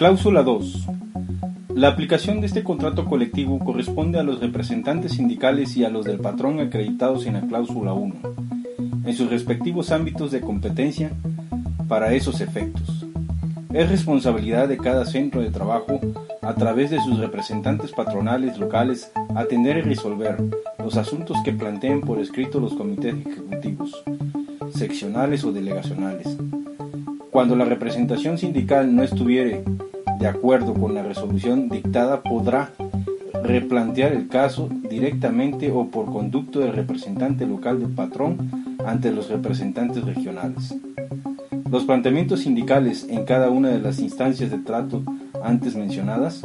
Cláusula 2. La aplicación de este contrato colectivo corresponde a los representantes sindicales y a los del patrón acreditados en la cláusula 1, en sus respectivos ámbitos de competencia para esos efectos. Es responsabilidad de cada centro de trabajo, a través de sus representantes patronales locales, atender y resolver los asuntos que planteen por escrito los comités ejecutivos, seccionales o delegacionales. Cuando la representación sindical no estuviere de acuerdo con la resolución dictada, podrá replantear el caso directamente o por conducto del representante local del patrón ante los representantes regionales. Los planteamientos sindicales en cada una de las instancias de trato antes mencionadas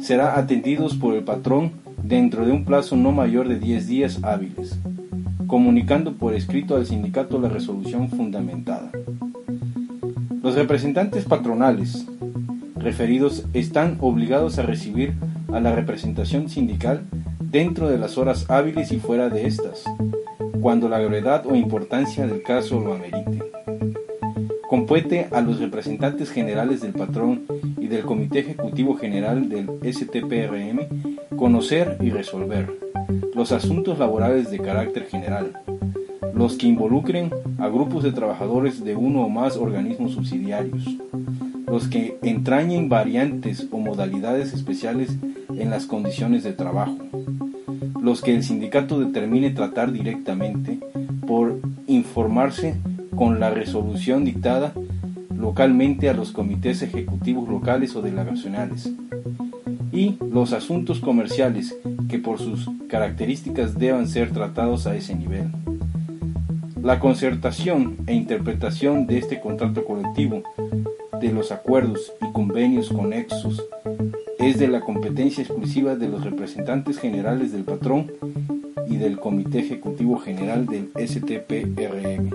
será atendidos por el patrón dentro de un plazo no mayor de 10 días hábiles, comunicando por escrito al sindicato la resolución fundamentada. Los representantes patronales referidos están obligados a recibir a la representación sindical dentro de las horas hábiles y fuera de estas, cuando la gravedad o importancia del caso lo amerite. Compete a los representantes generales del patrón y del Comité Ejecutivo General del STPRM conocer y resolver los asuntos laborales de carácter general, los que involucren a grupos de trabajadores de uno o más organismos subsidiarios, los que entrañen variantes o modalidades especiales en las condiciones de trabajo, los que el sindicato determine tratar directamente por informarse con la resolución dictada localmente a los comités ejecutivos locales o delegacionales, y los asuntos comerciales que por sus características deban ser tratados a ese nivel. La concertación e interpretación de este contrato colectivo de los acuerdos y convenios conexos es de la competencia exclusiva de los representantes generales del patrón y del Comité Ejecutivo General del STPRM.